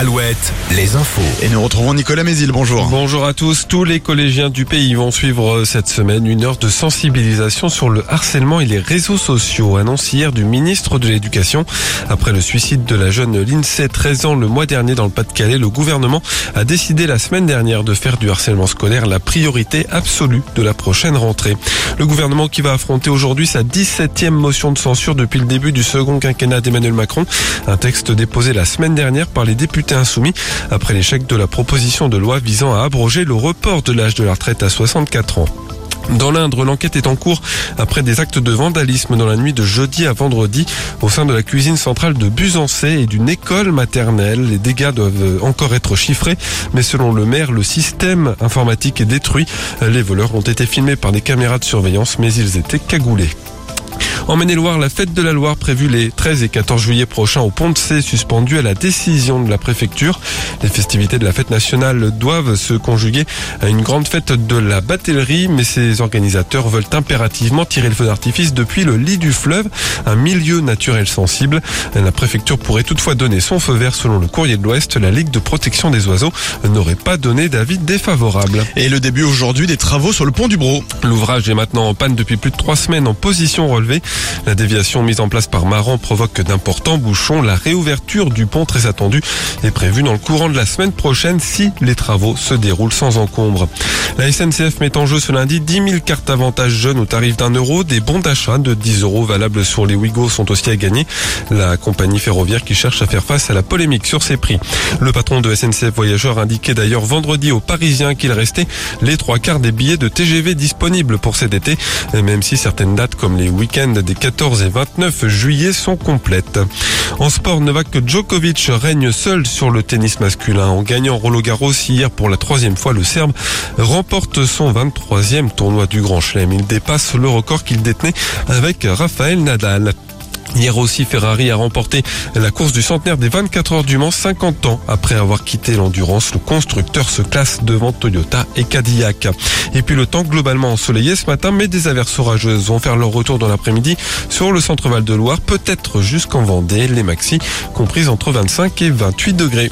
Alouette, les infos. Et nous retrouvons Nicolas Mézil, bonjour. Bonjour à tous. Tous les collégiens du pays vont suivre euh, cette semaine une heure de sensibilisation sur le harcèlement et les réseaux sociaux. Annonce hier du ministre de l'Éducation. Après le suicide de la jeune Lindsay, 13 ans, le mois dernier dans le Pas-de-Calais, le gouvernement a décidé la semaine dernière de faire du harcèlement scolaire la priorité absolue de la prochaine rentrée. Le gouvernement qui va affronter aujourd'hui sa 17e motion de censure depuis le début du second quinquennat d'Emmanuel Macron. Un texte déposé la semaine dernière par les députés insoumis après l'échec de la proposition de loi visant à abroger le report de l'âge de la retraite à 64 ans. Dans l'Indre, l'enquête est en cours après des actes de vandalisme dans la nuit de jeudi à vendredi au sein de la cuisine centrale de Busancé et d'une école maternelle. Les dégâts doivent encore être chiffrés, mais selon le maire, le système informatique est détruit. Les voleurs ont été filmés par des caméras de surveillance, mais ils étaient cagoulés. En Maine-et-Loire, la fête de la Loire prévue les 13 et 14 juillet prochains au Pont de C suspendue à la décision de la préfecture. Les festivités de la fête nationale doivent se conjuguer à une grande fête de la batellerie, mais ces organisateurs veulent impérativement tirer le feu d'artifice depuis le lit du fleuve, un milieu naturel sensible. La préfecture pourrait toutefois donner son feu vert selon le courrier de l'Ouest. La Ligue de protection des oiseaux n'aurait pas donné d'avis défavorable. Et le début aujourd'hui des travaux sur le pont du Bro. L'ouvrage est maintenant en panne depuis plus de trois semaines en position relevée. La déviation mise en place par Maran provoque d'importants bouchons. La réouverture du pont très attendue est prévue dans le courant de la semaine prochaine si les travaux se déroulent sans encombre. La SNCF met en jeu ce lundi 10 000 cartes avantages jeunes au tarif d'un euro. Des bons d'achat de 10 euros valables sur les Ouigo sont aussi à gagner. La compagnie ferroviaire qui cherche à faire face à la polémique sur ses prix. Le patron de SNCF Voyageurs indiquait d'ailleurs vendredi aux Parisiens qu'il restait les trois quarts des billets de TGV disponibles pour cet été, même si certaines dates comme les week-ends des 14 et 29 juillet sont complètes. En sport, Novak Djokovic règne seul sur le tennis masculin. En gagnant Roland Garros hier pour la troisième fois, le Serbe remporte son 23e tournoi du Grand Chelem. Il dépasse le record qu'il détenait avec Rafael Nadal. Hier aussi, Ferrari a remporté la course du centenaire des 24 heures du Mans, 50 ans après avoir quitté l'endurance. Le constructeur se classe devant Toyota et Cadillac. Et puis le temps globalement ensoleillé ce matin, mais des averses orageuses vont faire leur retour dans l'après-midi sur le centre-val de Loire, peut-être jusqu'en Vendée, les maxi comprises entre 25 et 28 degrés.